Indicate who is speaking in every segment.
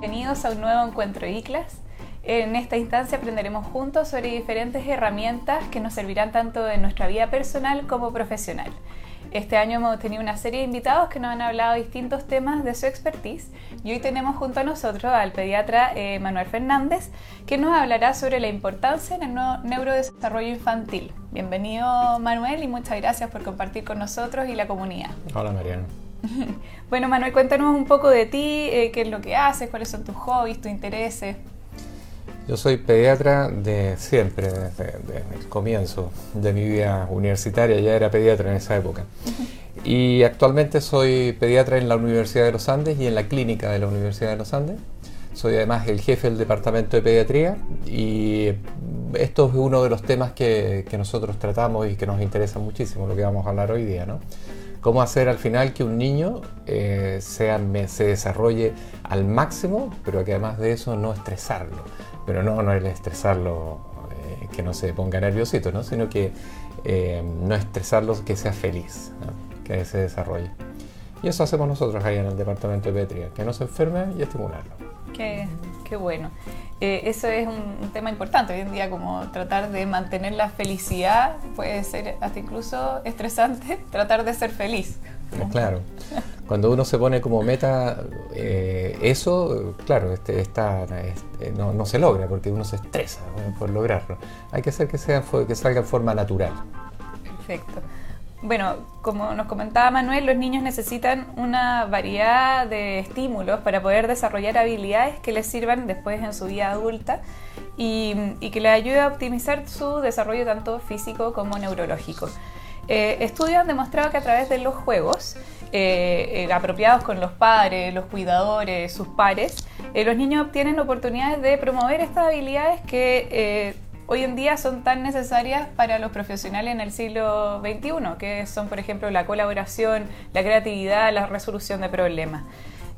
Speaker 1: Bienvenidos a un nuevo encuentro ICLAS. En esta instancia aprenderemos juntos sobre diferentes herramientas que nos servirán tanto en nuestra vida personal como profesional. Este año hemos tenido una serie de invitados que nos han hablado de distintos temas de su expertise y hoy tenemos junto a nosotros al pediatra eh, Manuel Fernández que nos hablará sobre la importancia en el neurodesarrollo infantil. Bienvenido Manuel y muchas gracias por compartir con nosotros y la comunidad.
Speaker 2: Hola Mariano.
Speaker 1: bueno Manuel, cuéntanos un poco de ti, eh, qué es lo que haces, cuáles son tus hobbies, tus intereses.
Speaker 2: Yo soy pediatra de siempre, desde, el comienzo de mi vida universitaria, ya era pediatra en esa época. Y actualmente soy pediatra en la Universidad de los Andes y en la clínica de la Universidad de los Andes. Soy además el jefe del departamento de pediatría y esto es uno de los temas que, nosotros tratamos y que nos interesa muchísimo, lo que vamos a hablar hoy día, ¿no? Cómo hacer al final que un niño eh, sea, se desarrolle al máximo, pero que además de eso no estresarlo pero no, no el estresarlo, eh, que no se ponga nerviosito, ¿no? sino que eh, no estresarlo, que sea feliz, que se desarrolle. Y eso hacemos nosotros ahí en el departamento de Petria, que no se enferme y estimularlo.
Speaker 1: Qué, qué bueno. Eh, eso es un, tema importante hoy en día, como tratar de mantener la felicidad, puede ser hasta incluso estresante, tratar de ser feliz.
Speaker 2: Claro. Cuando uno se pone como meta eh, eso, claro, este, está, este, no, se logra porque uno se estresa por lograrlo. Hay que hacer que, sea, que salga en forma natural.
Speaker 1: Perfecto. Bueno, como nos comentaba Manuel, los niños necesitan una variedad de estímulos para poder desarrollar habilidades que les sirvan después en su vida adulta y, que les ayude a optimizar su desarrollo tanto físico como neurológico. Eh, estudios han demostrado que a través de los juegos, eh, eh, apropiados con los padres, los cuidadores, sus pares, los niños obtienen oportunidades de promover estas habilidades que hoy en día son tan necesarias para los profesionales en el siglo XXI, que son, por ejemplo, la colaboración, la creatividad, la resolución de problemas.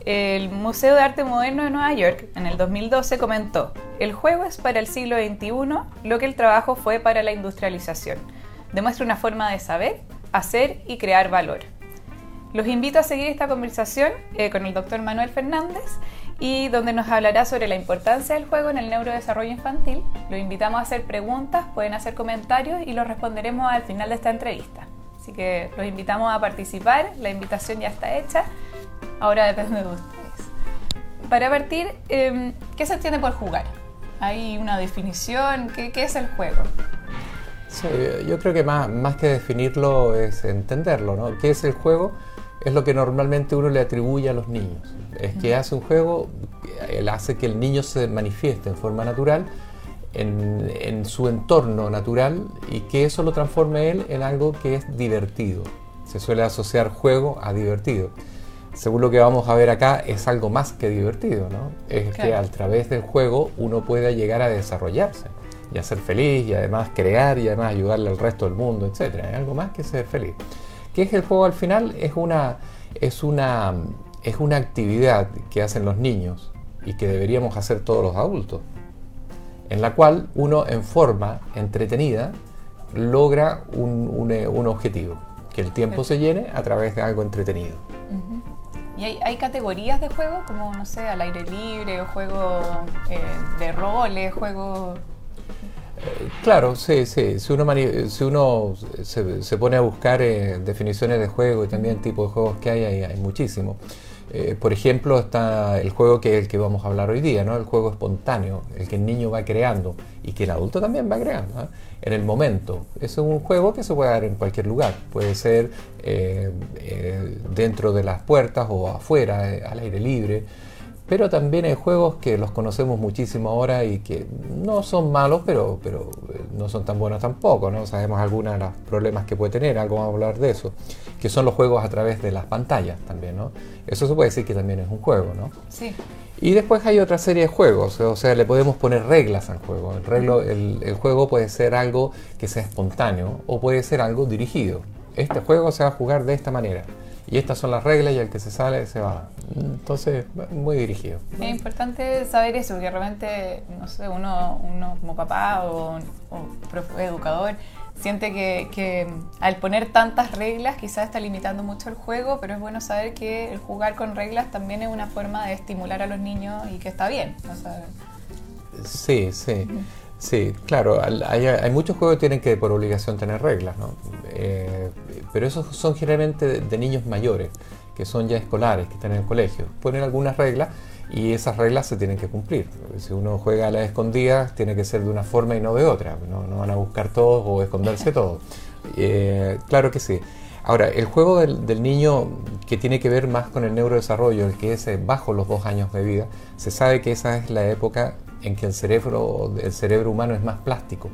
Speaker 1: El Museo de Arte Moderno de Nueva York en el 2012 comentó, el juego es para el siglo XXI lo que el trabajo fue para la industrialización demuestra una forma de saber, hacer y crear valor. Los invito a seguir esta conversación eh, con el doctor Manuel Fernández y donde nos hablará sobre la importancia del juego en el neurodesarrollo infantil. Los invitamos a hacer preguntas, pueden hacer comentarios y los responderemos al final de esta entrevista. Así que los invitamos a participar, la invitación ya está hecha, ahora depende de ustedes. Para partir, em, ¿qué se entiende por jugar? ¿Hay una definición? ¿Qué, qué es el juego?
Speaker 2: Sí, yo creo que más, más que definirlo es entenderlo, ¿no? ¿Qué es el juego? Es lo que normalmente uno le atribuye a los niños. Es que hace un juego, él hace que el niño se manifieste en forma natural en, en, su entorno natural y que eso lo transforme él en algo que es divertido. Se suele asociar juego a divertido. Según lo que vamos a ver acá, es algo más que divertido, ¿no? Es que a través del juego uno puede llegar a desarrollarse y a ser feliz y además crear y además ayudarle al resto del mundo, etc. Hay algo más que ser feliz. ¿Qué es el juego al final? Es una, es una, es una actividad que hacen los niños y que deberíamos hacer todos los adultos, en la cual uno en forma entretenida logra un, un, objetivo, que el tiempo se llene a través de algo entretenido.
Speaker 1: ¿Y hay, hay, categorías de juego, como, no sé, al aire libre, o juego eh, de roles, juego
Speaker 2: Claro, sí, sí. Si uno, si uno se, pone a buscar eh, definiciones de juego y también tipos de juegos que hay, hay, hay muchísimos. Eh, por ejemplo, está el juego que es el que vamos a hablar hoy día, ¿no? El juego espontáneo, el que el niño va creando y que el adulto también va creando, En el momento. Es un juego que se puede dar en cualquier lugar. Puede ser eh, dentro de las puertas o afuera, al aire libre. Pero también hay juegos que los conocemos muchísimo ahora y que no son malos, pero, pero eh, no son tan buenos tampoco, ¿no? Sabemos algunos de los problemas que puede tener, algo vamos a hablar de eso, que son los juegos a través de las pantallas también, ¿no? Eso se puede decir que también es un juego, ¿no?
Speaker 1: Sí.
Speaker 2: Y después hay otra serie de juegos, o sea, le podemos poner reglas al juego. El, el juego puede ser algo que sea espontáneo o puede ser algo dirigido. Este juego se va a jugar de esta manera y estas son las reglas y el que se sale se va. Entonces, muy dirigido.
Speaker 1: Es importante saber eso, porque realmente, no sé, uno, uno como papá o, o educador siente que, que, al poner tantas reglas quizás está limitando mucho el juego, pero es bueno saber que el jugar con reglas también es una forma de estimular a los niños y que está bien.
Speaker 2: Sí, sí. Sí, claro, hay, hay, muchos juegos que tienen que por obligación tener reglas, ¿no? Eh, pero esos son generalmente de, niños mayores, que son ya escolares, que están en el colegio. Ponen algunas reglas y esas reglas se tienen que cumplir. Si uno juega a las escondidas, tiene que ser de una forma y no de otra. No, van a buscar todos o esconderse todos. Eh, claro que sí. Ahora, el juego del, del, niño que tiene que ver más con el neurodesarrollo, el que es eh, bajo los dos años de vida, se sabe que esa es la época en que el cerebro, el cerebro humano es más plástico.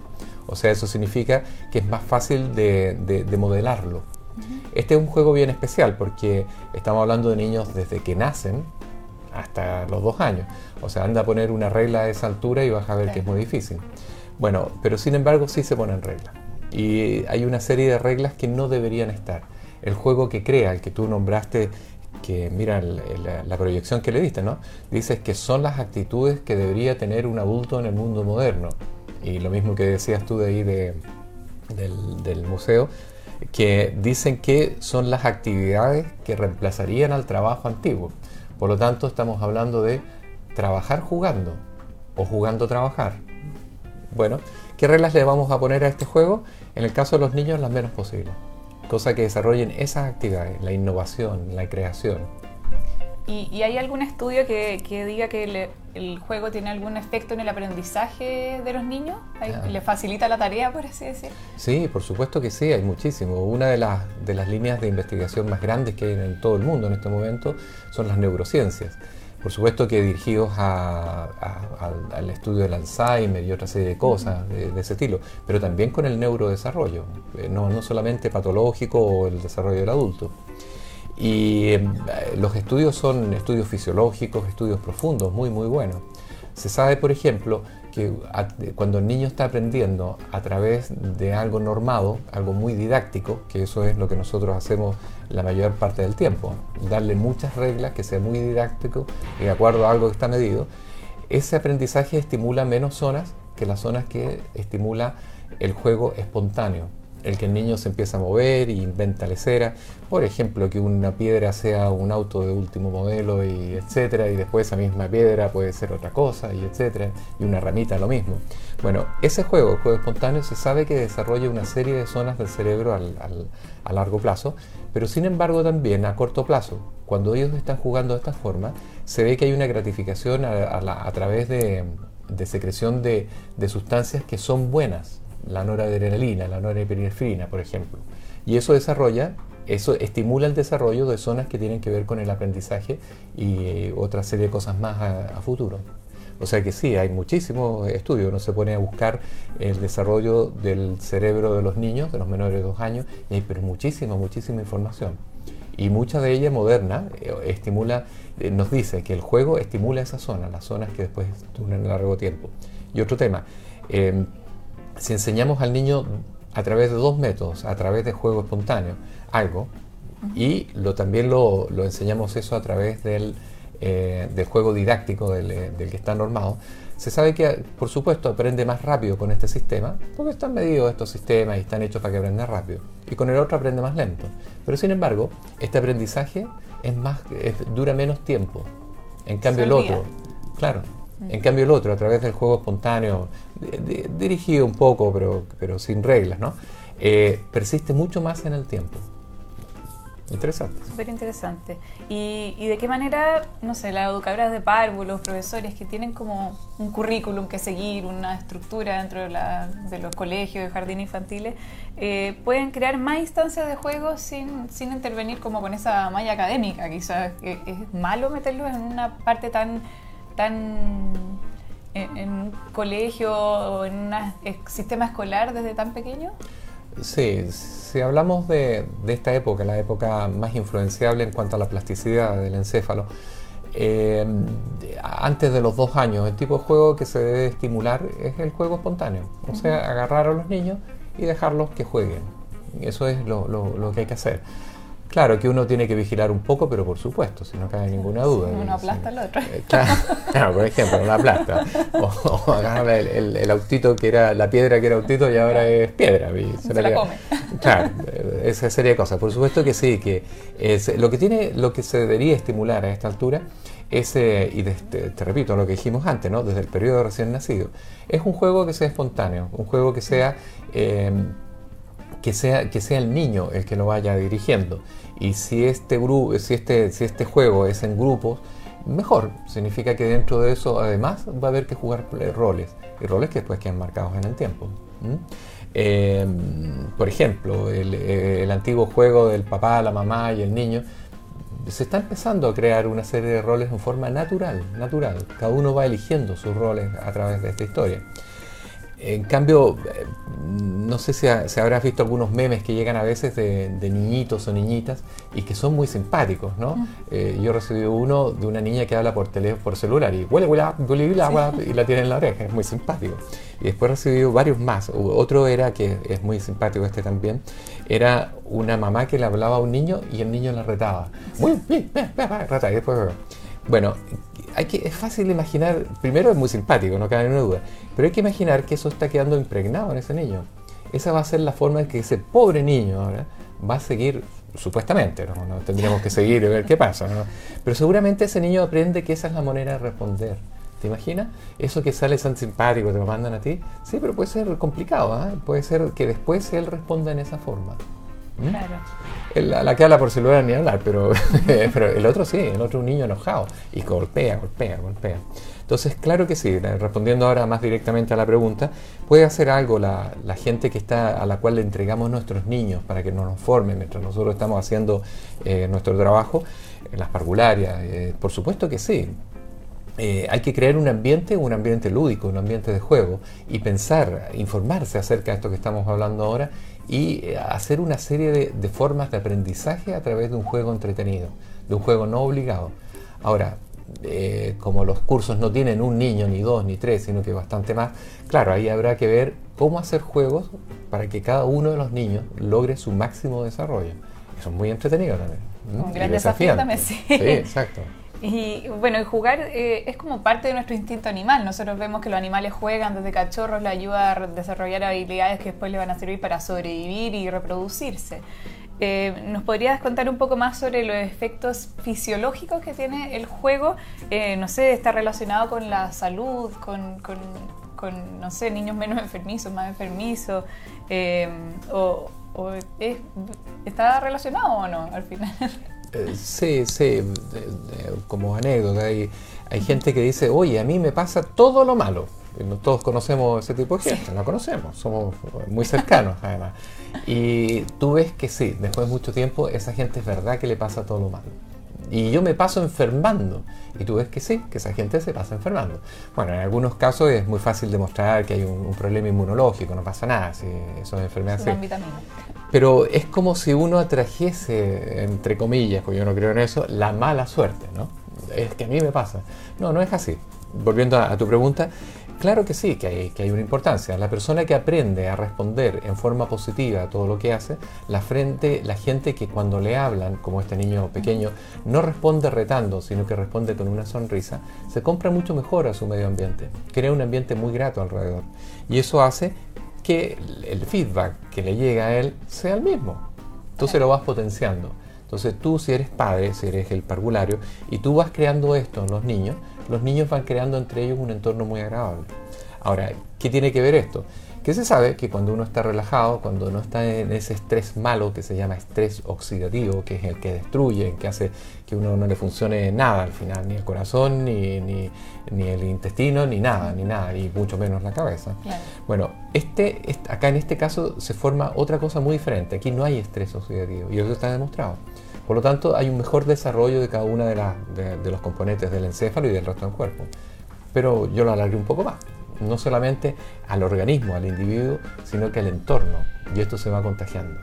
Speaker 2: O sea, eso significa que es más fácil de, modelarlo. Este es un juego bien especial porque estamos hablando de niños desde que nacen hasta los dos años. O sea, anda a poner una regla a esa altura y vas a ver que es muy difícil. Bueno, pero sin embargo sí se ponen reglas. Y hay una serie de reglas que no deberían estar. El juego que crea, el que tú nombraste que mira la, proyección que le diste, ¿no? Dices que son las actitudes que debería tener un adulto en el mundo moderno. Y lo mismo que decías tú de ahí del, museo, que dicen que son las actividades que reemplazarían al trabajo antiguo. Por lo tanto, estamos hablando de trabajar jugando o jugando trabajar. Bueno, ¿qué reglas le vamos a poner a este juego? En el caso de los niños, las menos posibles cosa que desarrollen esas actividades, la innovación, la creación.
Speaker 1: ¿Y, hay algún estudio que, diga que el juego tiene algún efecto en el aprendizaje de los niños? Ah. ¿Le facilita la tarea, por así decir?
Speaker 2: Sí, por supuesto que sí, hay muchísimo. Una de las, de las líneas de investigación más grandes que hay en todo el mundo en este momento son las neurociencias por supuesto que dirigidos al estudio del Alzheimer y otra serie de cosas de, ese estilo, pero también con el neurodesarrollo, eh, no, no solamente patológico o el desarrollo del adulto. Y eh, los estudios son estudios fisiológicos, estudios profundos, muy, muy buenos. Se sabe, por ejemplo, que cuando el niño está aprendiendo a través de algo normado, algo muy didáctico, que eso es lo que nosotros hacemos la mayor parte del tiempo, darle muchas reglas, que sea muy didáctico y de acuerdo a algo que está medido, ese aprendizaje estimula menos zonas que las zonas que estimula el juego espontáneo el que el niño se empieza a mover y inventa lecera, por ejemplo, que una piedra sea un auto de último modelo y etcétera, y después esa misma piedra puede ser otra cosa y etcétera, y una ramita lo mismo. Bueno, ese juego, el juego espontáneo, se sabe que desarrolla una serie de zonas del cerebro a largo plazo, pero sin embargo también a corto plazo, cuando ellos están jugando de esta forma, se ve que hay una gratificación a, través de, secreción de sustancias que son buenas la noradrenalina, la norepinefrina, por ejemplo. Y eso desarrolla, eso estimula el desarrollo de zonas que tienen que ver con el aprendizaje y eh, otra serie de cosas más a, futuro. O sea que sí, hay muchísimos estudios. Uno se pone a buscar el desarrollo del cerebro de los niños, de los menores de dos años, y hay pero muchísima, muchísima información. Y mucha de ella moderna eh, estimula, eh, nos dice que el juego estimula esa zona, las zonas que después duran largo tiempo. Y otro tema, si enseñamos al niño a través de dos métodos, a través de juego espontáneo, algo, y lo, también lo, enseñamos eso a través del, eh, del juego didáctico del, eh, del, que está normado, se sabe que, por supuesto, aprende más rápido con este sistema, porque están medidos estos sistemas y están hechos para que aprenda rápido, y con el otro aprende más lento. Pero sin embargo, este aprendizaje es más, dura menos tiempo. En cambio, el otro, claro, en cambio el otro, a través del juego espontáneo, dirigido un poco, pero, pero sin reglas, ¿no? Eh, persiste mucho más en el tiempo. Interesante.
Speaker 1: Súper interesante. ¿Y, ¿Y, de qué manera, no sé, las educadoras de párvulos, los profesores que tienen como un currículum que seguir, una estructura dentro de, la, de los colegios, de jardines infantiles, eh, pueden crear más instancias de juego sin, sin intervenir como con esa malla académica? Quizás es malo meterlos en una parte tan tan en, un colegio o en un sistema escolar desde tan pequeño?
Speaker 2: Sí, si hablamos de, esta época, la época más influenciable en cuanto a la plasticidad del encéfalo, eh, antes de los dos años, el tipo de juego que se debe estimular es el juego espontáneo, o sea, agarrar a los niños y dejarlos que jueguen. Eso es lo, lo que hay que hacer. Claro que uno tiene que vigilar un poco, pero por supuesto, si no cabe ninguna duda.
Speaker 1: Uno aplasta al otro. Eh,
Speaker 2: claro, por ejemplo, uno aplasta. O, agarra el, autito que era, la piedra que era autito y ahora es piedra.
Speaker 1: se, la, come.
Speaker 2: Claro, esa serie de cosas. Por supuesto que sí, que es, lo que tiene, lo que se debería estimular a esta altura es, y te, repito lo que dijimos antes, ¿no? desde el periodo recién nacido, es un juego que sea espontáneo, un juego que sea... Eh, que sea, que sea el niño el que lo vaya dirigiendo. Y si este, grupo, si, este, si este juego es en grupos, mejor. Significa que dentro de eso además va a haber que jugar roles. Y roles que después quedan marcados en el tiempo. Em, por ejemplo, el, el, antiguo juego del papá, la mamá y el niño, se está empezando a crear una serie de roles en forma natural, natural. Cada uno va eligiendo sus roles a través de esta historia. En cambio, eh, no sé si, habrás visto algunos memes que llegan a veces de, niñitos o niñitas y que son muy simpáticos, ¿no? Mm. Eh, yo recibí uno de una niña que habla por teléfono, por celular y huele, huele, y la tiene en la oreja, es muy simpático. Y después recibí varios más. Otro era, que es muy simpático este también, era una mamá que le hablaba a un niño y el niño la retaba. Muy bien, y después... Bueno, hay que, es fácil imaginar, primero es muy simpático, no cabe ninguna duda, pero hay que imaginar que eso está quedando impregnado en ese niño. Esa va a ser la forma en que ese pobre niño ahora va a seguir, supuestamente, ¿no? tendríamos que seguir y ver qué pasa, pero seguramente ese niño aprende que esa es la manera de responder. ¿Te imaginas? Eso que sale tan simpático, te lo mandan a ti. Sí, pero puede ser complicado, ¿ah? puede ser que después él responda en esa forma.
Speaker 1: ¿Mm? Claro.
Speaker 2: la que habla por celular ni hablar, pero, pero el otro sí, el otro un niño enojado y golpea, golpea, golpea. Entonces, claro que sí, respondiendo ahora más directamente a la pregunta, puede hacer algo la, gente que está a la cual le entregamos nuestros niños para que nos formen mientras nosotros estamos haciendo eh, nuestro trabajo en las parvularias. Eh, por supuesto que sí. Eh, hay que crear un ambiente, un ambiente lúdico, un ambiente de juego y pensar, informarse acerca de esto que estamos hablando ahora y eh, hacer una serie de, formas de aprendizaje a través de un juego entretenido, de un juego no obligado. Ahora, eh, como los cursos no tienen un niño, ni dos, ni tres, sino que bastante más, claro, ahí habrá que ver cómo hacer juegos para que cada uno de los niños logre su máximo desarrollo. Eso es muy entretenido también.
Speaker 1: Un gran desafío también, sí.
Speaker 2: Sí, exacto.
Speaker 1: Y bueno, jugar eh, es como parte de nuestro instinto animal. Nosotros vemos que los animales juegan desde cachorros, le ayuda a desarrollar habilidades que después le van a servir para sobrevivir y reproducirse. Eh, ¿Nos podrías contar un poco más sobre los efectos fisiológicos que tiene el juego? Eh, no sé, está relacionado con la salud, con, con, no sé, niños menos enfermizos, más enfermizos, o, o ¿está relacionado o no al final?
Speaker 2: Eh, sí, sí, como anécdota, hay, hay gente que dice, oye, a mí me pasa todo lo malo. todos conocemos ese tipo de gente, lo conocemos, somos muy cercanos además. Y tú ves que sí, después de mucho tiempo, esa gente es verdad que le pasa todo lo malo. Y yo me paso enfermando. Y tú ves que sí, que esa gente se pasa enfermando. Bueno, en algunos casos es muy fácil demostrar que hay un, problema inmunológico, no pasa nada si eso es enfermedad. Pero es como si uno atrajese, entre comillas, porque yo no creo en eso, la mala suerte, ¿no? Es que a mí me pasa. No, no es así. Volviendo a tu pregunta, Claro que sí, que hay, que hay una importancia. La persona que aprende a responder en forma positiva a todo lo que hace, la, frente, la gente que cuando le hablan, como este niño pequeño, no responde retando, sino que responde con una sonrisa, se compra mucho mejor a su medio ambiente, crea un ambiente muy grato alrededor. Y eso hace que el feedback que le llega a él sea el mismo. Entonces lo vas potenciando. Entonces tú si eres padre, si eres el parvulario, y tú vas creando esto en los niños, los niños van creando entre ellos un entorno muy agradable. Ahora, ¿qué tiene que ver esto? Que se sabe que cuando uno está relajado, cuando no está en ese estrés malo que se llama estrés oxidativo, que es el que destruye, que hace que uno no le funcione nada al final, ni el corazón, ni, ni, el intestino, ni nada, ni nada, y mucho menos la cabeza. Bueno, este, acá en este caso se forma otra cosa muy diferente. Aquí no hay estrés oxidativo, y eso está demostrado. Por lo tanto, hay un mejor desarrollo de cada uno de, de, los componentes del encéfalo y del resto del cuerpo. Pero yo lo alargué un poco más. No solamente al organismo, al individuo, sino que al entorno. Y esto se va contagiando.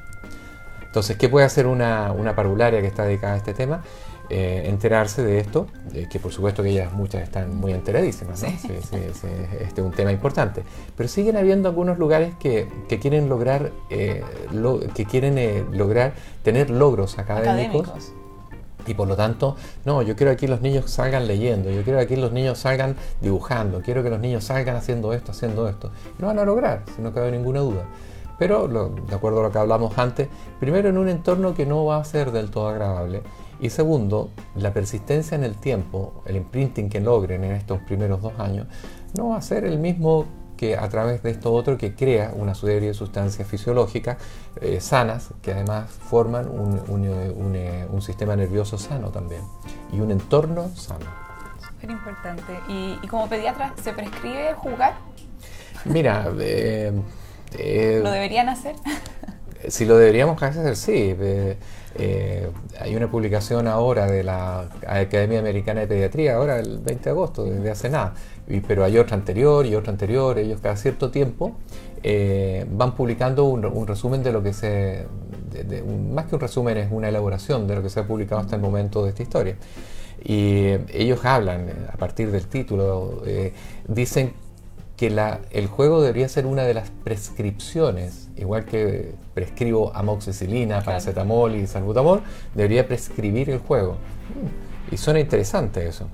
Speaker 2: Entonces, ¿qué puede hacer una, una parvularia que está dedicada a este tema? Eh, enterarse de esto, que por supuesto que ellas muchas están muy enteradísimas, ¿no? este es un tema importante. Pero siguen habiendo algunos lugares que, quieren lograr, eh, que quieren eh, lograr tener logros académicos. Y por lo tanto, no, yo quiero que aquí los niños salgan leyendo, yo quiero que aquí los niños salgan dibujando, quiero que los niños salgan haciendo esto, haciendo esto. Lo van a lograr, si no cabe ninguna duda. Pero, de acuerdo a lo que hablamos antes, primero en un entorno que no va a ser del todo agradable y segundo, la persistencia en el tiempo, el imprinting que logren en estos primeros dos años, no va a ser el mismo que a través de esto otro que crea una serie de sustancias fisiológicas eh, sanas que además forman un, eh, un, sistema nervioso sano también y un entorno sano.
Speaker 1: Súper importante. ¿Y, como pediatra se prescribe jugar?
Speaker 2: Mira, eh,
Speaker 1: ¿lo deberían hacer?
Speaker 2: si lo deberíamos hacer, sí. Eh, hay una publicación ahora de la Academia Americana de Pediatría, ahora el 20 de agosto, desde hace nada, pero hay otra anterior y otra anterior, ellos cada cierto tiempo eh, van publicando un, resumen de lo que se, más que un resumen es una elaboración de lo que se ha publicado hasta el momento de esta historia. Y ellos hablan, a partir del título, eh, dicen que la, el juego debería ser una de las prescripciones, igual que prescribo amoxicilina, paracetamol y salbutamol, debería prescribir el juego. Y suena interesante eso.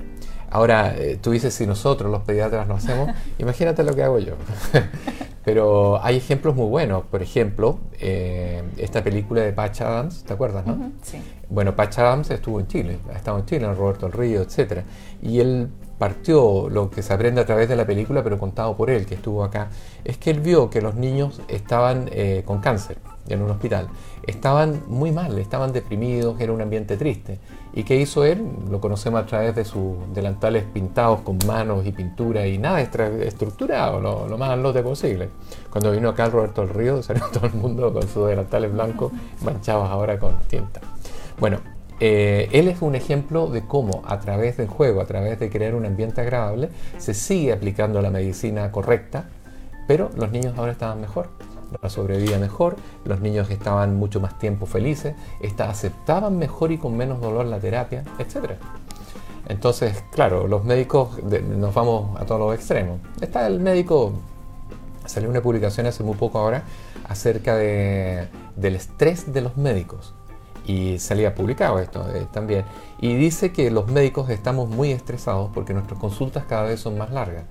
Speaker 2: Ahora, eh, tú dices, si nosotros los pediatras lo hacemos, imagínate lo que hago yo. Pero hay ejemplos muy buenos. Por ejemplo, eh, esta película de Patch Adams, ¿te acuerdas, no?
Speaker 1: sí.
Speaker 2: Bueno, Patch Adams estuvo en Chile, ha estado en Chile, en Roberto el Río, etc. Y él partió lo que se aprende a través de la película, pero contado por él, que estuvo acá, es que él vio que los niños estaban eh, con cáncer en un hospital, estaban muy mal, estaban deprimidos, era un ambiente triste. ¿Y qué hizo él? Lo conocemos a través de sus delantales pintados con manos y pintura y nada estructurado, lo, lo más lote posible. Cuando vino acá Roberto del Río, salió todo el mundo con sus delantales blancos manchados ahora con tinta. Bueno, eh, él es un ejemplo de cómo a través del juego, a través de crear un ambiente agradable, se sigue aplicando la medicina correcta, pero los niños ahora estaban mejor, la sobrevivía mejor, los niños estaban mucho más tiempo felices, aceptaban mejor y con menos dolor la terapia, etc. Entonces, claro, los médicos nos vamos a todos los extremos. Está el médico, salió una publicación hace muy poco ahora acerca del estrés de los médicos y salía publicado esto eh, también. Y dice que los médicos estamos muy estresados porque nuestras consultas cada vez son más largas.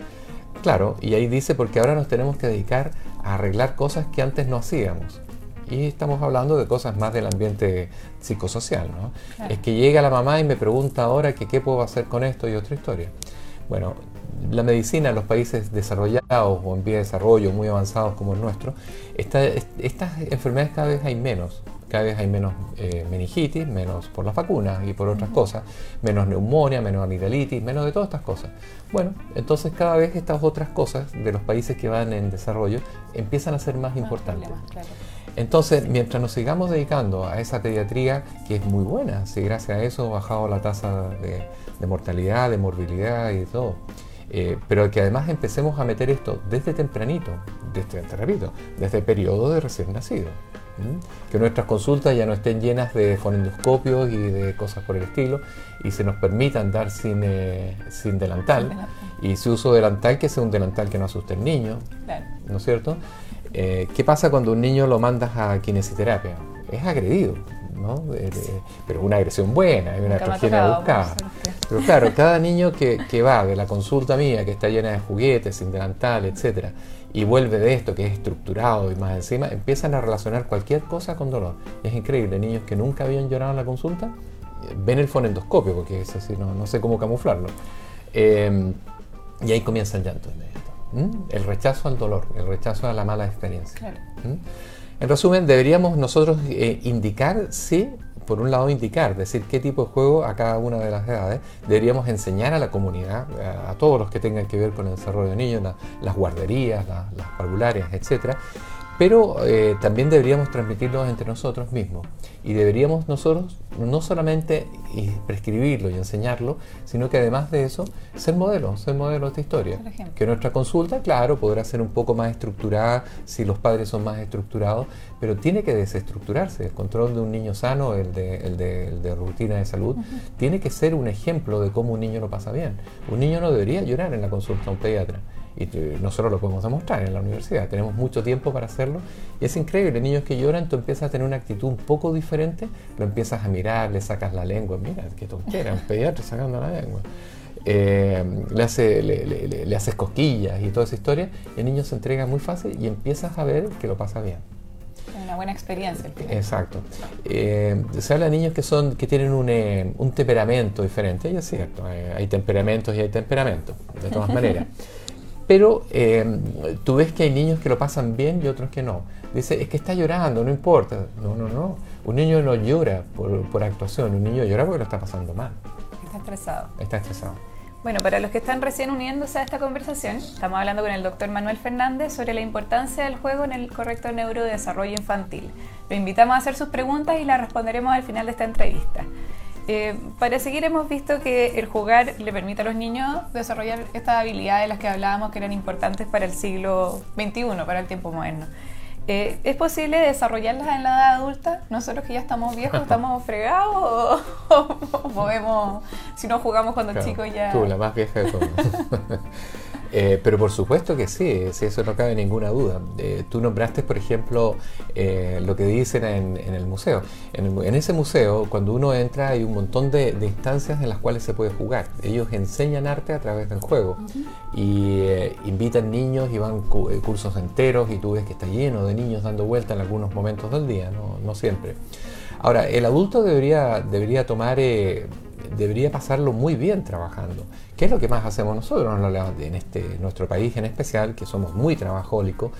Speaker 2: Claro, y ahí dice porque ahora nos tenemos que dedicar a arreglar cosas que antes no hacíamos. Y estamos hablando de cosas más del ambiente psicosocial, ¿no? Es que llega la mamá y me pregunta ahora que qué puedo hacer con esto y otra historia. Bueno, la medicina en los países desarrollados o en vía de desarrollo muy avanzados como el nuestro, estas enfermedades cada vez hay menos cada vez hay menos eh, meningitis, menos por las vacunas y por otras cosas, menos neumonía, menos amigdalitis, menos de todas estas cosas. Bueno, entonces cada vez estas otras cosas de los países que van en desarrollo empiezan a ser más importantes. Entonces, mientras nos sigamos dedicando a esa pediatría, que es muy buena, si gracias a eso ha bajado la tasa de, mortalidad, de morbilidad y de todo, eh, pero que además empecemos a meter esto desde tempranito, desde, te repito, desde el periodo de recién nacido. Que nuestras consultas ya no estén llenas de fonendoscopios y de cosas por el estilo y se nos permita andar sin, eh, sin delantal. Y si uso delantal, que sea un delantal que no asuste al niño, ¿no es cierto? Eh, ¿Qué pasa cuando un niño lo mandas a kinesiterapia? Es agredido, ¿no? pero una agresión buena, es una atrogenia buscada. Pero claro, cada niño que, que, va de la consulta mía, que está llena de juguetes, sin delantal, etcétera, y vuelve de esto que es estructurado y más encima, empiezan a relacionar cualquier cosa con dolor. Es increíble, niños que nunca habían llorado en la consulta, ven el fonendoscopio, porque es así, no, no sé cómo camuflarlo. Em, y ahí comienza el llanto inmediato. El rechazo al dolor, el rechazo a la mala experiencia. En resumen, deberíamos nosotros eh, indicar si por un lado indicar, decir qué tipo de juego a cada una de las edades deberíamos enseñar a la comunidad, a, todos los que tengan que ver con el desarrollo de niños, las guarderías, las parvularias, etc. pero eh, también deberíamos transmitirlos entre nosotros mismos y deberíamos nosotros no solamente prescribirlo y enseñarlo, sino que además de eso ser modelos, ser modelos de historia. Que nuestra consulta, claro, podrá ser un poco más estructurada si los padres son más estructurados, pero tiene que desestructurarse. El control de un niño sano, el de, el de, rutina de salud, tiene que ser un ejemplo de cómo un niño lo pasa bien. Un niño no debería llorar en la consulta a un pediatra y nosotros lo podemos demostrar en la universidad, tenemos mucho tiempo para hacerlo y es increíble, niños que lloran, tú empiezas a tener una actitud un poco diferente, lo empiezas a mirar, le sacas la lengua, mira, qué tontera, un pediatra sacando la lengua. Eh, le, hace, le, haces cosquillas y toda esa historia, el niño se entrega muy fácil y empiezas a ver que lo pasa bien.
Speaker 1: Una buena experiencia.
Speaker 2: Exacto. Eh, se habla de niños que, son, que tienen un, eh, un temperamento diferente, y es cierto, hay temperamentos y hay temperamentos, de todas maneras. Pero eh, tú ves que hay niños que lo pasan bien y otros que no. Dice, es que está llorando, no importa. No, no, no. Un niño no llora por, actuación, un niño llora porque lo está pasando mal.
Speaker 1: Está estresado.
Speaker 2: Está estresado.
Speaker 1: Bueno, para los que están recién uniéndose a esta conversación, estamos hablando con el doctor Manuel Fernández sobre la importancia del juego en el correcto neurodesarrollo infantil. Lo invitamos a hacer sus preguntas y las responderemos al final de esta entrevista. Eh, para seguir hemos visto que el jugar le permite a los niños desarrollar estas habilidades de las que hablábamos que eran importantes para el siglo XXI, para el tiempo moderno. Eh, ¿Es posible desarrollarlas en la edad adulta? Nosotros que ya estamos viejos, ¿estamos fregados o, podemos, si no jugamos cuando chicos ya...
Speaker 2: Tú, la más vieja de todos. Eh, pero por supuesto que sí, si eso no cabe ninguna duda. Eh, tú nombraste, por ejemplo, eh, lo que dicen en, el museo. En, ese museo, cuando uno entra, hay un montón de, instancias en las cuales se puede jugar. Ellos enseñan arte a través del juego y invitan niños y van cursos enteros y tú ves que está lleno de niños dando vuelta en algunos momentos del día, no, no siempre. Ahora, el adulto debería, debería tomar debería pasarlo muy bien trabajando. ¿Qué es lo que más hacemos nosotros en este, nuestro país en especial, que somos muy trabajólicos?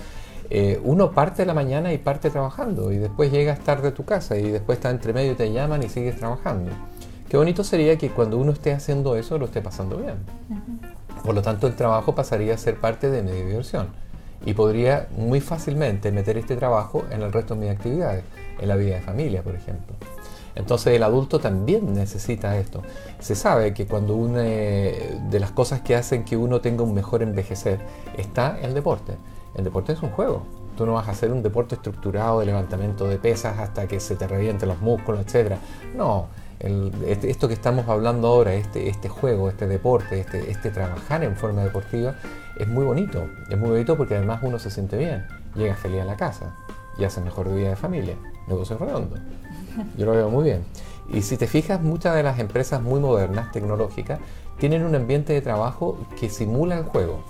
Speaker 2: Eh, uno parte de la mañana y parte trabajando y después llegas tarde a tu casa y después está entre medio y te llaman y sigues trabajando. Qué bonito sería que cuando uno esté haciendo eso lo esté pasando bien. Por lo tanto, el trabajo pasaría a ser parte de mi diversión y podría muy fácilmente meter este trabajo en el resto de mis actividades, en la vida de familia, por ejemplo. Entonces el adulto también necesita esto. Se sabe que cuando una de las cosas que hacen que uno tenga un mejor envejecer está el deporte. El deporte es un juego. Tú no vas a hacer un deporte estructurado de levantamiento de pesas hasta que se te revienten los músculos, etc. No, este, esto que estamos hablando ahora, este, este juego, este deporte, este, este trabajar en forma deportiva, es muy bonito. Es muy bonito porque además uno se siente bien, llega feliz a la casa y hace mejor vida de familia. Negocio redondo. Yo lo veo muy bien. Y si te fijas, muchas de las empresas muy modernas, tecnológicas, tienen un ambiente de trabajo que simula el juego.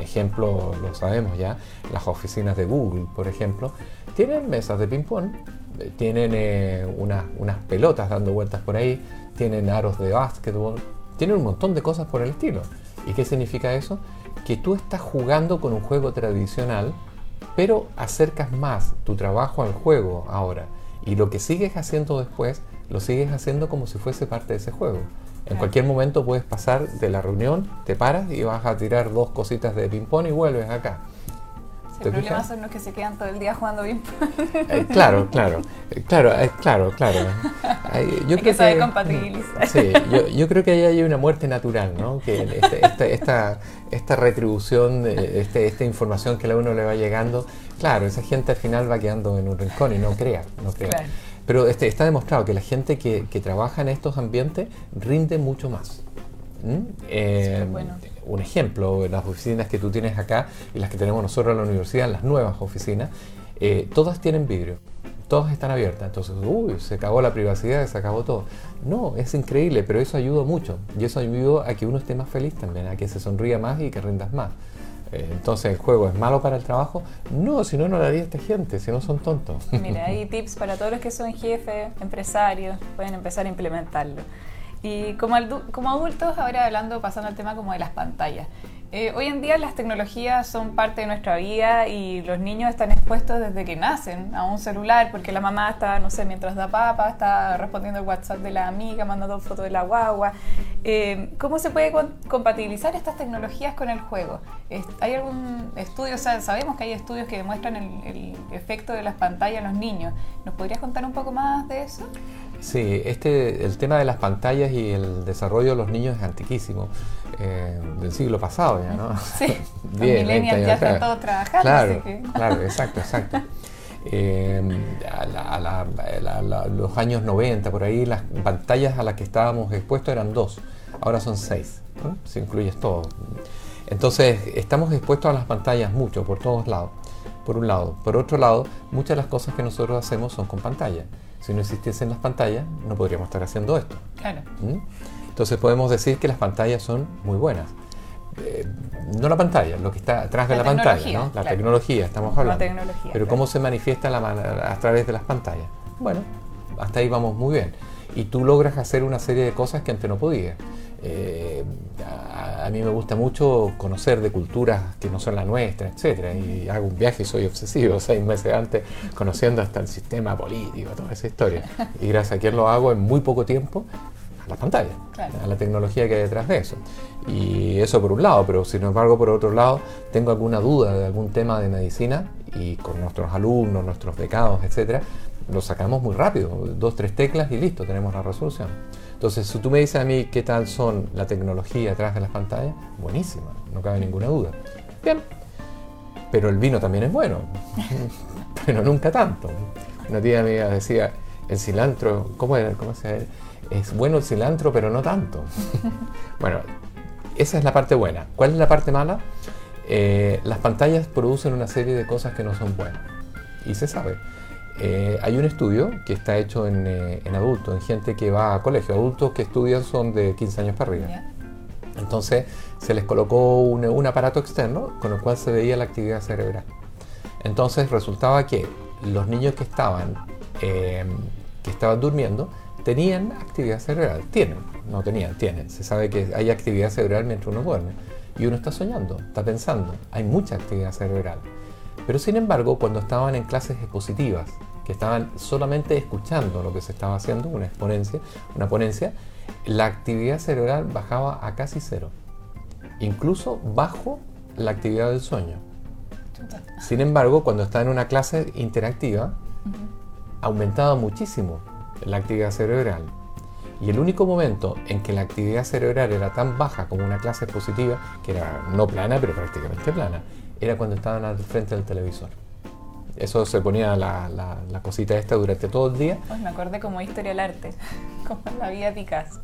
Speaker 2: Ejemplo, lo sabemos ya, las oficinas de Google, por ejemplo, tienen mesas de ping-pong, eh, tienen eh, unas pelotas dando vueltas por ahí, tienen aros de básquetbol, tienen un montón de cosas por el estilo. ¿Y qué significa eso? Que tú estás jugando con un juego tradicional, pero acercas más tu trabajo al juego ahora. Y lo que sigues haciendo después, lo sigues haciendo como si fuese parte de ese juego. En cualquier momento puedes pasar de la reunión, te paras y vas a tirar dos cositas de ping-pong y vuelves acá.
Speaker 1: El problema son los que se quedan todo el día jugando ping-pong.
Speaker 2: Eh, claro, claro, eh, claro, eh, claro, claro.
Speaker 1: yo creo que, compatibilizar.
Speaker 2: Sí, yo, creo que ahí hay una muerte natural, ¿no? Que este, este, esta, esta, retribución, este, esta información que a uno le va llegando, Claro, esa gente al final va quedando en un rincón y no crea, no crea. Pero este, está demostrado que la gente que, trabaja en estos ambientes rinde mucho más. Eh, un ejemplo, las oficinas que tú tienes acá y las que tenemos nosotros en la universidad, las nuevas oficinas, eh, todas tienen vidrio, todas están abiertas. Entonces, uy, se acabó la privacidad, se acabó todo. No, es increíble, pero eso ayuda mucho. Y eso ayuda a que uno esté más feliz también, a que se sonría más y que rindas más. Eh, entonces el juego es malo para el trabajo. No, si no, no lo haría esta gente, si no son tontos.
Speaker 1: Mira, hay tips para todos los que son jefes, empresarios, pueden empezar a implementarlo. Y como, como adultos, ahora hablando, pasando al tema como de las pantallas. Eh, hoy en día las tecnologías son parte de nuestra vida y los niños están expuestos desde que nacen a un celular porque la mamá está, no sé, mientras da papa, está respondiendo el WhatsApp de la amiga, mandando fotos de la guagua. Eh, ¿Cómo se puede compatibilizar estas tecnologías con el juego? ¿Hay algún estudio? O sea, sabemos que hay estudios que demuestran el, efecto de las pantallas en los niños. ¿Nos podrías contar un poco más de eso?
Speaker 2: Sí, este, el tema de las pantallas y el desarrollo de los niños es antiquísimo, eh, del siglo pasado ya, ¿no?
Speaker 1: Sí, Bien, ya están todos trabajando.
Speaker 2: Claro, claro, exacto, exacto. Eh, a, los años 90, por ahí, las pantallas a las que estábamos expuestos eran dos, ahora son seis, si incluyes todo. Entonces, estamos expuestos a las pantallas mucho, por todos lados, por un lado. Por otro lado, muchas de las cosas que nosotros hacemos son con pantalla. Si no existiesen las pantallas, no podríamos estar haciendo esto.
Speaker 1: Claro.
Speaker 2: ¿Mm? Entonces podemos decir que las pantallas son muy buenas. Eh, no la pantalla, lo que está atrás de la pantalla, ¿no? la tecnología, estamos hablando. Pero cómo se manifiesta la, a través de las pantallas. Bueno, hasta ahí vamos muy bien. Y tú logras hacer una serie de cosas que antes no podías. Eh, a, mí me gusta mucho conocer de culturas que no son la nuestra, etcétera, y hago un viaje y soy obsesivo seis meses antes, conociendo hasta el sistema político, toda esa historia. Y gracias a quien lo hago en muy poco tiempo, a la pantalla, a la tecnología que hay detrás de eso. Y eso por un lado, pero sin embargo por otro lado tengo alguna duda de algún tema de medicina y con nuestros alumnos, nuestros becados, etcétera, lo sacamos muy rápido, dos, tres teclas y listo, tenemos la resolución. Entonces, si tú me dices a mí qué tal son la tecnología detrás de las pantallas, buenísima, no cabe ninguna duda. Bien, pero el vino también es bueno, pero nunca tanto. Una tía mía decía, el cilantro, ¿cómo era? ¿Cómo se Es bueno el cilantro, pero no tanto. bueno, esa es la parte buena. ¿Cuál es la parte mala? Eh, las pantallas producen una serie de cosas que no son buenas. Y se sabe. Eh, hay un estudio que está hecho eh, en, adultos, en gente que va a colegio. Adultos que estudian son de 15 años para arriba. Entonces se les colocó un, aparato externo con el cual se veía la actividad cerebral. Entonces resultaba que los niños que estaban, em, que estaban durmiendo tenían actividad cerebral. Tienen, no tenían, tienen. Se sabe que hay actividad cerebral mientras uno duerme. Y uno está soñando, está pensando. Hay mucha actividad cerebral. Pero sin embargo, cuando estaban en clases expositivas, que estaban solamente escuchando lo que se estaba haciendo, una exponencia, una ponencia, la actividad cerebral bajaba a casi cero, incluso bajo la actividad del sueño. Sin embargo, cuando estaba en una clase interactiva, aumentaba muchísimo la actividad cerebral. Y el único momento en que la actividad cerebral era tan baja como una clase expositiva, que era no plana, pero prácticamente plana, era cuando estaban al frente del televisor. Eso se ponía la, la, cosita esta durante todo el día.
Speaker 1: Pues me acordé como historia del arte, como la vida de Picasso.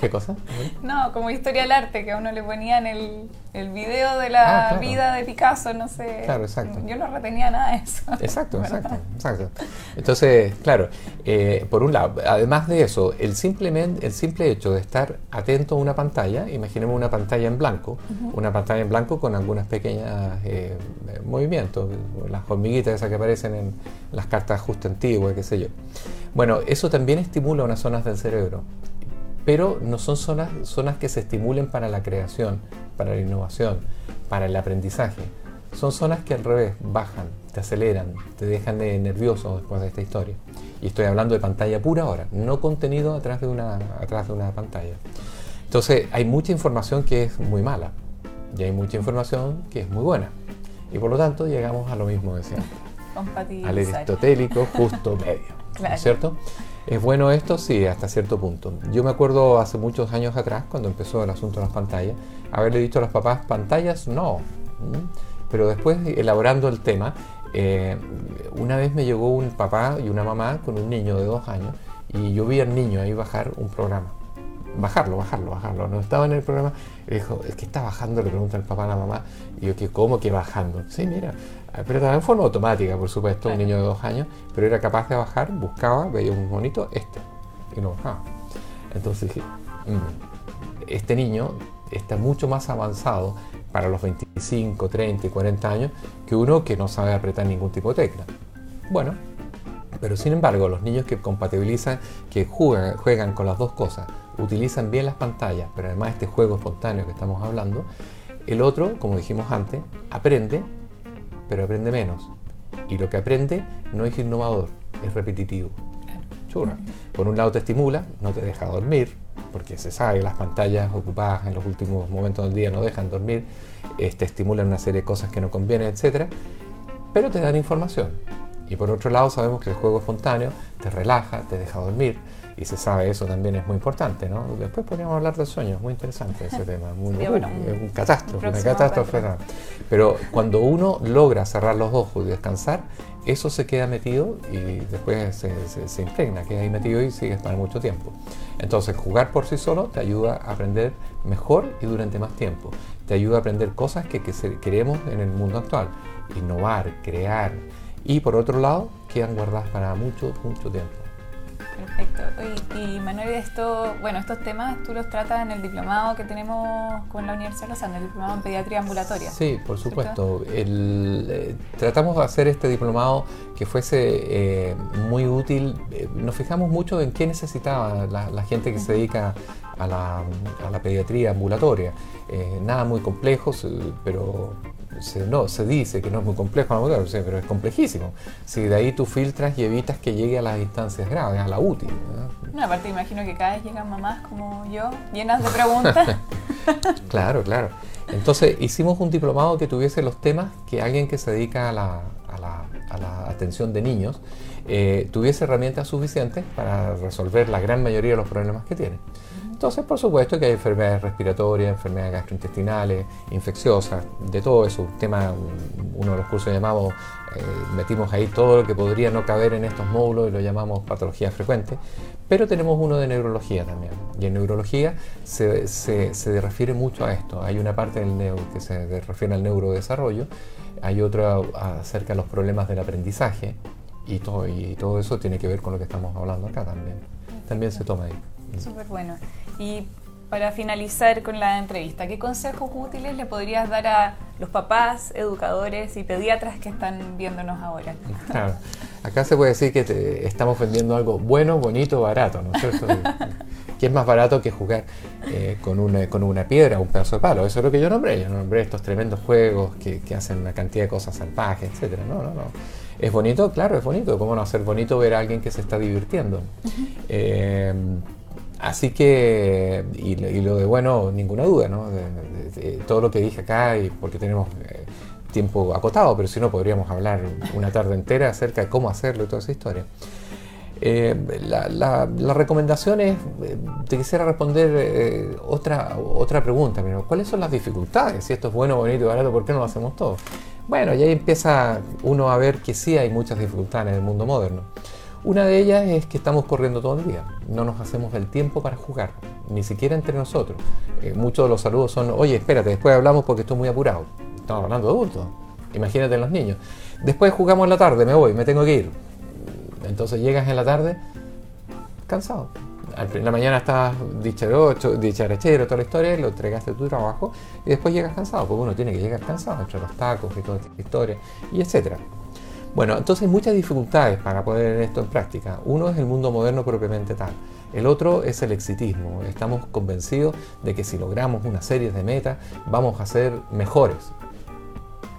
Speaker 2: ¿Qué cosa?
Speaker 1: No, como historia del arte, que a uno le ponían el, el video de la ah, vida de Picasso, no sé.
Speaker 2: Claro, exacto.
Speaker 1: Yo no retenía nada de eso.
Speaker 2: Exacto, exacto, exacto. Entonces, claro, eh, por un lado, además de eso, el, simplemente, el simple hecho de estar atento a una pantalla, imaginemos una pantalla en blanco, una pantalla en blanco con algunas pequeñas eh, movimientos, las hormiguitas esas que aparecen en las cartas justo antiguas, qué sé yo. Bueno, eso también estimula unas zonas del cerebro pero no son zonas, zonas que se estimulen para la creación, para la innovación, para el aprendizaje. Son zonas que al revés bajan, te aceleran, te dejan nervioso después de esta historia. Y estoy hablando de pantalla pura ahora, no contenido atrás de una, atrás de una pantalla. Entonces hay mucha información que es muy mala y hay mucha información que es muy buena. Y por lo tanto llegamos a lo mismo de siempre. Al aristotélico justo medio. ¿No es cierto? ¿Es bueno esto? Sí, hasta cierto punto. Yo me acuerdo hace muchos años atrás, cuando empezó el asunto de las pantallas, haberle dicho a los papás, pantallas no. Pero después, elaborando el tema, eh, una vez me llegó un papá y una mamá con un niño de dos años y yo vi al niño ahí bajar un programa. Bajarlo, bajarlo, bajarlo. No estaba en el programa. Y dijo, es que está bajando, le pregunta el papá a la mamá. Y yo, ¿cómo que bajando? Sí, mira, pero también en forma automática, por supuesto, un niño de dos años, pero era capaz de bajar, buscaba, veía un bonito, este, y no bajaba. Entonces dije, mm, este niño está mucho más avanzado para los 25, 30 y 40 años que uno que no sabe apretar ningún tipo de tecla. Bueno, pero sin embargo, los niños que compatibilizan, que juegan, juegan con las dos cosas, utilizan bien las pantallas, pero además este juego espontáneo que estamos hablando, El otro, como dijimos antes, aprende, pero aprende menos. Y lo que aprende no es innovador, es repetitivo. Churra. Por un lado te estimula, no te deja dormir, porque se sabe que las pantallas ocupadas en los últimos momentos del día no dejan dormir, te este, estimulan una serie de cosas que no convienen, etc. Pero te dan información. Y por otro lado sabemos que el juego espontáneo te relaja, te deja dormir, y se sabe eso también es muy importante, ¿no? Después podríamos hablar del sueño, es muy interesante ese tema, muy, es un catástrofe, una catástrofe. Pero cuando uno logra cerrar los ojos y descansar, eso se queda metido y después se, se, impregna, queda ahí metido y sigue para mucho tiempo. Entonces, jugar por sí solo te ayuda a aprender mejor y durante más tiempo. Te ayuda a aprender cosas que, que queremos en el mundo actual. Innovar, crear. Y por otro lado, quedan guardadas para mucho, mucho tiempo.
Speaker 1: Perfecto. y Manuel, esto, bueno, estos temas tú los tratas en el diplomado que tenemos con la Universidad de Lozano, el diplomado en pediatría ambulatoria.
Speaker 2: Sí, por supuesto. Eh, tratamos de hacer este diplomado que fuese eh, muy útil. Eh, nos fijamos mucho en qué necesitaba la, gente que se dedica a la, a la pediatría ambulatoria. nada muy complejo, pero se, no, se dice que no es muy complejo la motor, pero es complejísimo. Si de ahí tú filtras y evitas que llegue a las instancias graves, a la útil.
Speaker 1: No, aparte imagino que cada vez llegan mamás como yo, llenas de preguntas.
Speaker 2: claro, claro. Entonces hicimos un diplomado que tuviese los temas que alguien que se dedica a la, a la, a la atención de niños eh, tuviese herramientas suficientes para resolver la gran mayoría de los problemas que tiene. Entonces, por supuesto que hay enfermedades respiratorias, enfermedades gastrointestinales, infecciosas, de todo eso. Tema, uno de los cursos llamamos, eh, metimos ahí todo lo que podría no caber en estos módulos y lo llamamos patología frecuente. Pero tenemos uno de neurología también. Y en neurología se, se, refiere mucho a esto. Hay una parte del neuro que se refiere al neurodesarrollo, hay otra acerca de los problemas del aprendizaje y todo, y todo eso tiene que ver con lo que estamos hablando acá también. También se toma ahí.
Speaker 1: Súper bueno. Y para finalizar con la entrevista, ¿qué consejos útiles le podrías dar a los papás, educadores y pediatras que están viéndonos ahora?
Speaker 2: Claro. Acá se puede decir que estamos vendiendo algo bueno, bonito, barato, ¿no es cierto? ¿Qué es más barato que jugar eh, con, una, con una piedra o un pedazo de palo? Eso es lo que yo nombré. Yo nombré estos tremendos juegos que, que hacen una cantidad de cosas salvajes, etcétera. No, no, no. ¿Es bonito? Claro, es bonito. ¿Cómo no ser bonito ver a alguien que se está divirtiendo? Así que, y, lo de bueno, ninguna duda, ¿no? De, todo lo que dije acá, y porque tenemos eh, tiempo acotado, pero si no podríamos hablar una tarde entera acerca de cómo hacerlo y toda esa historia. Eh, la, recomendación es, eh, te quisiera responder otra, otra pregunta, ¿cuáles son las dificultades? Si esto es bueno, bonito y barato, ¿por qué no lo hacemos todo? Bueno, y ahí empieza uno a ver que sí hay muchas dificultades en el mundo moderno. Una de ellas es que estamos corriendo todo el día, no nos hacemos el tiempo para jugar, ni siquiera entre nosotros. Eh, muchos de los saludos son, oye, espérate, después hablamos porque estoy muy apurado. Estamos hablando de adultos, imagínate en los niños. Después jugamos en la tarde, me voy, me tengo que ir. Entonces llegas en la tarde cansado. En la mañana estás dicharocho, dicharachero, toda la historia, lo entregaste tu trabajo y después llegas cansado, porque uno tiene que llegar cansado entre los tacos y toda esta historia, y etcétera. Bueno, entonces muchas dificultades para poner esto en práctica. Uno es el mundo moderno propiamente tal. El otro es el exitismo. Estamos convencidos de que si logramos una serie de metas vamos a ser mejores,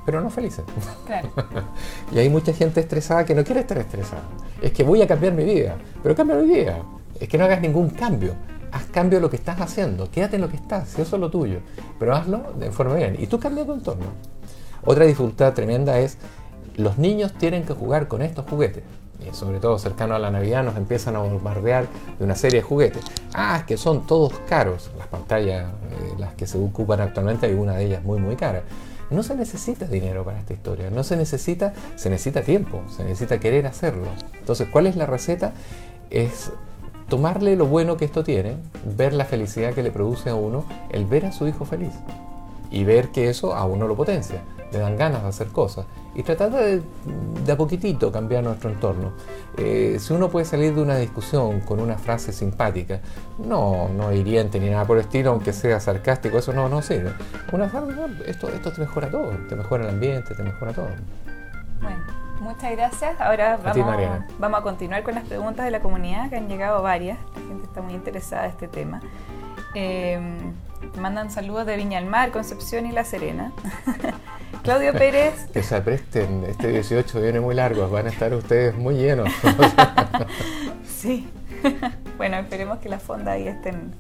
Speaker 2: pero no felices. Claro. y hay mucha gente estresada que no quiere estar estresada. Es que voy a cambiar mi vida, pero cambia mi vida. Es que no hagas ningún cambio. Haz cambio lo que estás haciendo. Quédate en lo que estás, si eso es lo tuyo. Pero hazlo de forma bien. Y tú cambia tu entorno. Otra dificultad tremenda es los niños tienen que jugar con estos juguetes. Y sobre todo cercano a la Navidad nos empiezan a bombardear de una serie de juguetes. Ah, es que son todos caros. Las pantallas, eh, las que se ocupan actualmente, hay una de ellas muy, muy cara. No se necesita dinero para esta historia, no se necesita, se necesita tiempo, se necesita querer hacerlo. Entonces, ¿cuál es la receta? Es tomarle lo bueno que esto tiene, ver la felicidad que le produce a uno, el ver a su hijo feliz y ver que eso a uno lo potencia, le dan ganas de hacer cosas y tratar de, de a poquitito cambiar nuestro entorno. Eh, si uno puede salir de una discusión con una frase simpática, no, no hiriente ni nada por el estilo, aunque sea sarcástico, eso no, no sirve. Una frase, esto, esto te mejora todo, te mejora el ambiente, te mejora todo.
Speaker 1: Bueno, muchas gracias. Ahora vamos a, vamos a continuar con las preguntas de la comunidad, que han llegado varias. La gente está muy interesada en este tema. Eh, mandan saludos de Viña del Mar, Concepción y La Serena. Claudio Pérez.
Speaker 2: que se presten, este 18 viene muy largo, van a estar ustedes muy llenos.
Speaker 1: sí. bueno, esperemos que las fondas ahí estén,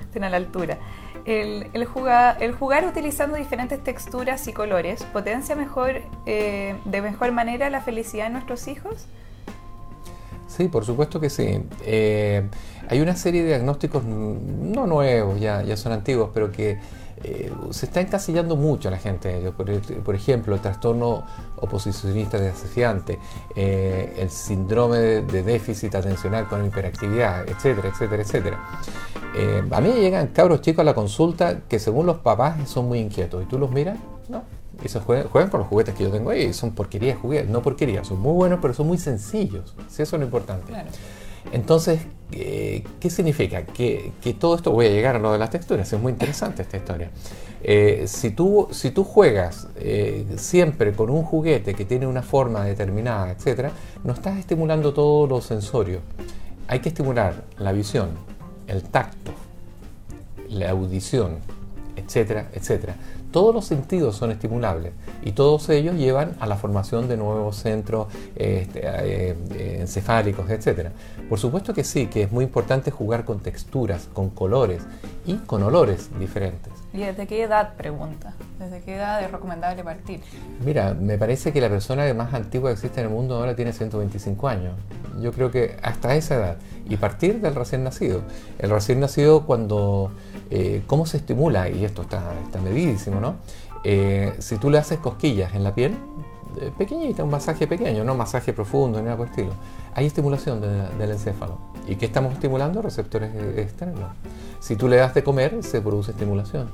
Speaker 1: estén a la altura. El, el, el, jugar utilizando diferentes texturas y colores potencia mejor, eh, de mejor manera la felicidad de nuestros hijos.
Speaker 2: Sí, por supuesto que sí. Eh, hay una serie de diagnósticos no nuevos, ya, ya son antiguos, pero que eh, se está encasillando mucho a la gente. Por, ejemplo, el trastorno oposicionista desafiante, eh, el síndrome de, déficit atencional con hiperactividad, etcétera, etcétera, etcétera. Eh, a mí llegan cabros chicos a la consulta que según los papás son muy inquietos. ¿Y tú los miras? No. Y se juegan, con los juguetes que yo tengo ahí. Son porquerías juguetes. No porquerías, son muy buenos, pero son muy sencillos. Sí, eso es lo importante. Claro. Entonces, eh, ¿qué significa? Que, todo esto, voy a llegar a lo de las texturas, es muy interesante esta historia. Eh, si, tú, juegas eh, siempre con un juguete que tiene una forma determinada, etc., no estás estimulando todos los sensorios. Hay que estimular la visión, el tacto, la audición, etcétera, etcétera. Todos los sentidos son estimulables y todos ellos llevan a la formación de nuevos centros este, eh, encefálicos, etc. Por supuesto que sí, que es muy importante jugar con texturas, con colores y con olores diferentes.
Speaker 1: ¿Y desde qué edad, pregunta? ¿Desde qué edad es recomendable partir?
Speaker 2: Mira, me parece que la persona más antigua que existe en el mundo ahora tiene 125 años. Yo creo que hasta esa edad. Y partir del recién nacido. El recién nacido cuando eh, cómo se estimula, y esto está, está medidísimo, ¿no? Eh, si tú le haces cosquillas en la piel, eh, pequeñita, un masaje pequeño, no masaje profundo, ni nada por el estilo, hay estimulación del encéfalo. ¿Y qué estamos estimulando? Receptores externos. Si tú le das de comer, se produce estimulación.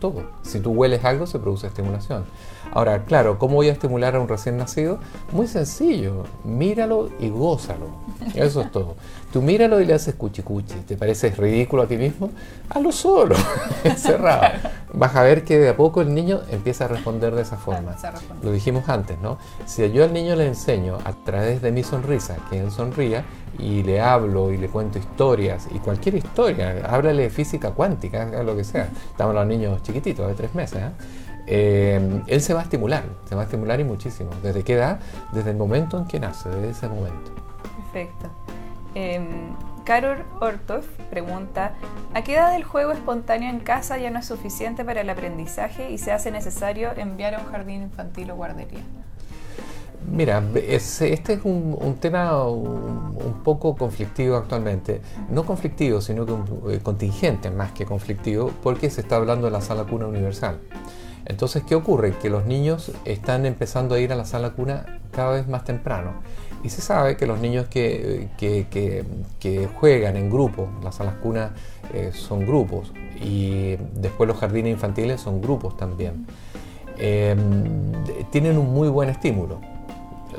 Speaker 2: Todo. Si tú hueles algo, se produce estimulación. Ahora, claro, ¿cómo voy a estimular a un recién nacido? Muy sencillo, míralo y gózalo. Eso es todo. Tú míralo y le haces cuchi cuchi. ¿Te parece ridículo a ti mismo? Hazlo solo, encerrado. Vas a ver que de a poco el niño empieza a responder de esa forma. Lo dijimos antes, ¿no? Si yo al niño le enseño a través de mi sonrisa que él sonría y le hablo y le cuento historias y cualquier historia, háblale de física cuántica, lo que sea. Estamos los niños chiquititos de tres meses, ¿eh? Eh, él se va a estimular, se va a estimular y muchísimo. ¿Desde qué edad? Desde el momento en que nace, desde ese momento.
Speaker 1: Perfecto. Eh, Carol Ortov pregunta, ¿a qué edad el juego espontáneo en casa ya no es suficiente para el aprendizaje y se hace necesario enviar a un jardín infantil o guardería?
Speaker 2: Mira, este es un, tema un, poco conflictivo actualmente. No conflictivo, sino que eh, contingente más que conflictivo, porque se está hablando de la sala cuna universal. Entonces, ¿qué ocurre? Que los niños están empezando a ir a la sala cuna cada vez más temprano. Y se sabe que los niños que, juegan en grupo, las salas cunas eh, son grupos, y después los jardines infantiles son grupos también, em, tienen un muy buen estímulo,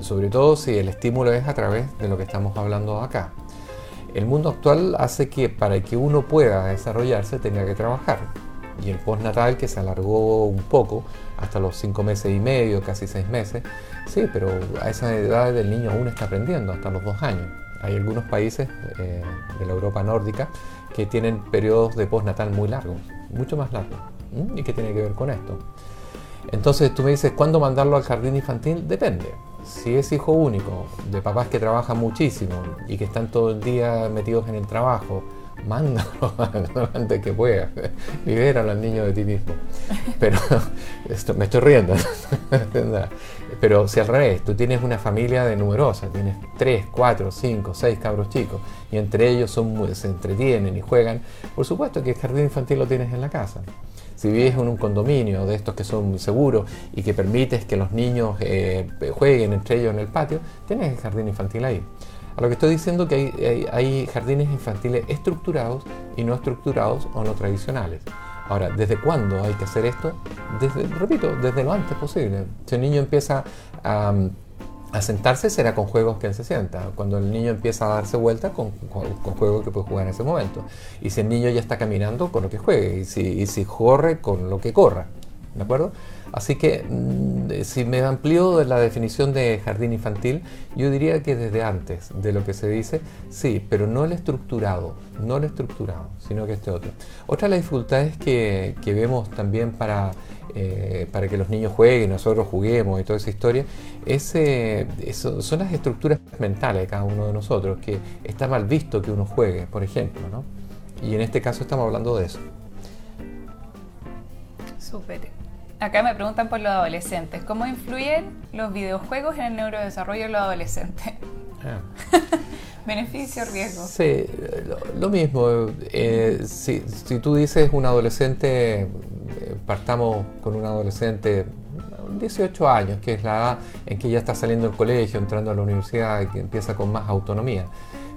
Speaker 2: sobre todo si el estímulo es a través de lo que estamos hablando acá. El mundo actual hace que para que uno pueda desarrollarse tenga que trabajar y el postnatal que se alargó un poco hasta los cinco meses y medio, casi seis meses. Sí, pero a esa edad el niño aún está aprendiendo, hasta los dos años. Hay algunos países eh, de la Europa nórdica que tienen periodos de postnatal muy largos, mucho más largos. ¿Y qué tiene que ver con esto? Entonces tú me dices, ¿cuándo mandarlo al jardín infantil? Depende. Si es hijo único, de papás que trabajan muchísimo y que están todo el día metidos en el trabajo, mándalo antes que pueda, libéralo al niño de ti mismo. Pero esto, me estoy riendo. Pero si al revés, tú tienes una familia de numerosa, tienes 3, 4, 5, 6 cabros chicos, y entre ellos se entretienen y juegan, por supuesto que el jardín infantil lo tienes en la casa. Si vives en un condominio de estos que son seguros y que permites que los niños eh, jueguen entre ellos en el patio, tienes el jardín infantil ahí. A lo que estoy diciendo que hay, jardines infantiles estructurados y no estructurados o no tradicionales. Ahora, ¿desde cuándo hay que hacer esto? Repito, desde lo antes posible. Si el niño empieza a, sentarse, será con juegos que él se sienta. Cuando el niño empieza a darse vuelta, con, juegos que puede jugar en ese momento. Y si el niño ya está caminando, con lo que juegue. Y si corre, con lo que corra. ¿De acuerdo? Así que mm, si me amplío la definición de jardín infantil, yo diría que desde antes de lo que se dice, sí, pero no el estructurado, no el estructurado, sino que este otro. Otra de las dificultades que, que vemos también para, eh, para que los niños jueguen, nosotros juguemos y toda esa historia, es, eh, son las estructuras mentales de cada uno de nosotros, que está mal visto que uno juegue, por ejemplo, ¿no? Y en este caso estamos hablando de eso.
Speaker 1: Súper. Acá me preguntan por los adolescentes. ¿Cómo influyen los videojuegos en el neurodesarrollo de los adolescentes? Ah. Beneficio, riesgo.
Speaker 2: Sí, lo, mismo. Eh, si, tú dices un adolescente, eh, partamos con un adolescente 18 años, que es la edad en que ya está saliendo del colegio, entrando a la universidad que empieza con más autonomía.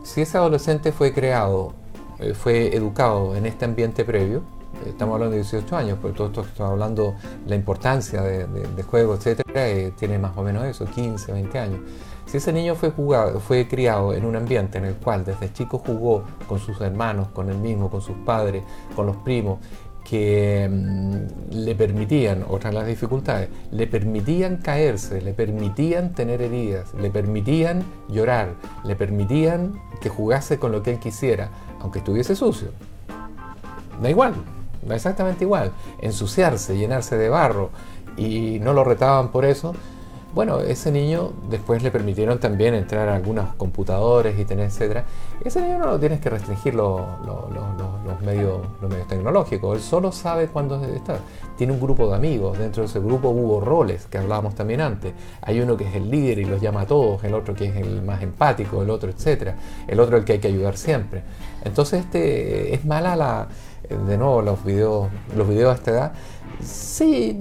Speaker 2: Si ese adolescente fue creado, eh, fue educado en este ambiente previo, estamos hablando de 18 años, porque todo esto estamos hablando, la importancia de, de, juego, etcétera, eh, tiene más o menos eso, 15, 20 años. Si ese niño fue, criado en un ambiente en el cual desde chico jugó con sus hermanos, con él mismo, con sus padres, con los primos, que mm, le permitían, otras las dificultades, le permitían caerse, le permitían tener heridas, le permitían llorar, le permitían que jugase con lo que él quisiera, aunque estuviese sucio. Da igual, exactamente igual, ensuciarse, llenarse de barro y no lo retaban por eso, bueno, ese niño después le permitieron también entrar a algunos computadores y tener etcétera. Ese niño no lo tienes que restringir los, medios, los medios tecnológicos, él solo sabe cuándo está. Tiene un grupo de amigos, dentro de ese grupo hubo roles que hablábamos también antes. Hay uno que es el líder y los llama a todos, el otro que es el más empático, el otro, etcétera. El otro el que hay que ayudar siempre. Entonces este es mala la de nuevo los videos, los videos a esta edad, sí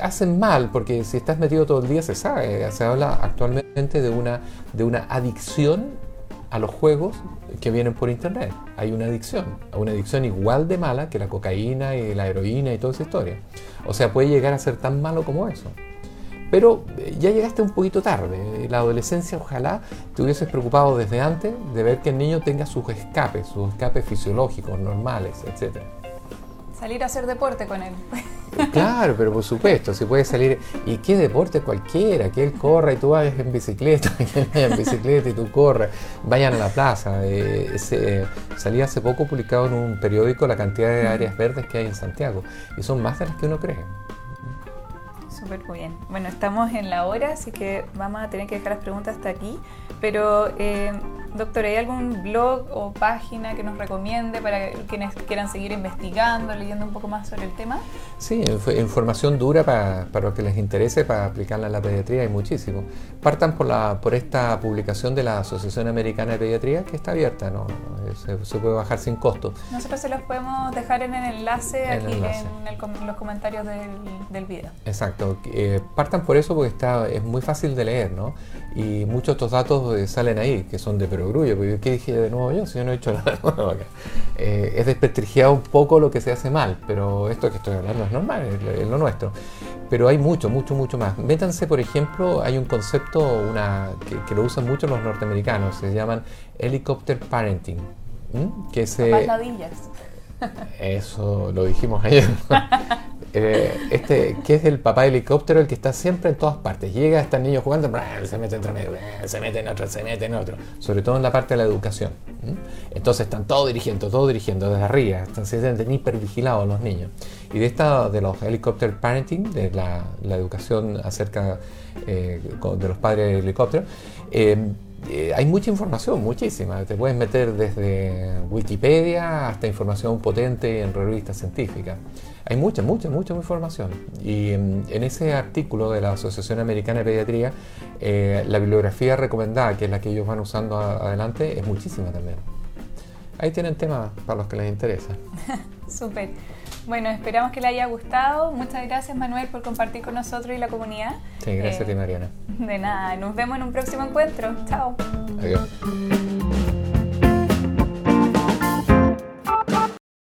Speaker 2: hacen mal, porque si estás metido todo el día se sabe, se habla actualmente de una, de una adicción a los juegos que vienen por internet. Hay una adicción, una adicción igual de mala que la cocaína y la heroína y toda esa historia. O sea, puede llegar a ser tan malo como eso. Pero eh, ya llegaste un poquito tarde. La adolescencia, ojalá te hubieses preocupado desde antes de ver que el niño tenga sus escapes, sus escapes fisiológicos, normales, etc.
Speaker 1: Salir a hacer deporte con él.
Speaker 2: Claro, pero por supuesto, si puede salir. ¿Y qué deporte cualquiera? Que él corra y tú vayas en bicicleta, que él vaya en bicicleta y tú corras, vayan a la plaza. Eh, salía hace poco publicado en un periódico la cantidad de áreas verdes que hay en Santiago, y son más de las que uno cree
Speaker 1: súper bien. Bueno, estamos en la hora, así que vamos a tener que dejar las preguntas hasta aquí. Pero, eh, doctor, ¿hay algún blog o página que nos recomiende para quienes quieran seguir investigando, leyendo un poco más sobre el tema?
Speaker 2: Sí, información dura para, para los que les interese, para aplicarla en la pediatría, hay muchísimo. Partan por, la, por esta publicación de la Asociación Americana de Pediatría, que está abierta, ¿no? Se, puede bajar sin costo.
Speaker 1: Nosotros se los podemos dejar en el enlace aquí en los comentarios del, del video.
Speaker 2: Exacto. Eh, partan por eso porque está, es muy fácil de leer, ¿no? Y muchos de estos datos eh, salen ahí, que son de perogrullo, porque ¿qué dije de nuevo yo? Si yo no he hecho nada. Eh, es desprestigiado un poco lo que se hace mal, pero esto que estoy hablando es normal, es, lo nuestro. Pero hay mucho, mucho, mucho más. Métanse, por ejemplo, hay un concepto una, que, lo usan mucho los norteamericanos, se llaman helicopter parenting.
Speaker 1: Que se,
Speaker 2: Eso lo dijimos ayer. Eh, este, que es el papá helicóptero, el que está siempre en todas partes. Llega, está el niño jugando, se mete entre medio, se mete en otro, se mete en otro. Sobre todo en la parte de la educación. Entonces están todos dirigiendo, todos dirigiendo desde arriba. Están sienten hipervigilados los niños. Y de esta, de los helicopter parenting, de la, educación acerca eh, de los padres de helicóptero, eh, hay mucha información, muchísima. Te puedes meter desde Wikipedia hasta información potente en revistas científicas. Hay mucha, mucha, mucha información. Y en, ese artículo de la Asociación Americana de Pediatría, eh, la bibliografía recomendada, que es la que ellos van usando adelante, es muchísima también. Ahí tienen temas para los que les interesa.
Speaker 1: Súper. Bueno, esperamos que le haya gustado. Muchas gracias, Manuel, por compartir con nosotros y la comunidad.
Speaker 2: Sí, gracias a ti,
Speaker 1: eh,
Speaker 2: Mariana.
Speaker 1: De nada. Nos vemos en un próximo encuentro. Chao.
Speaker 2: Adiós.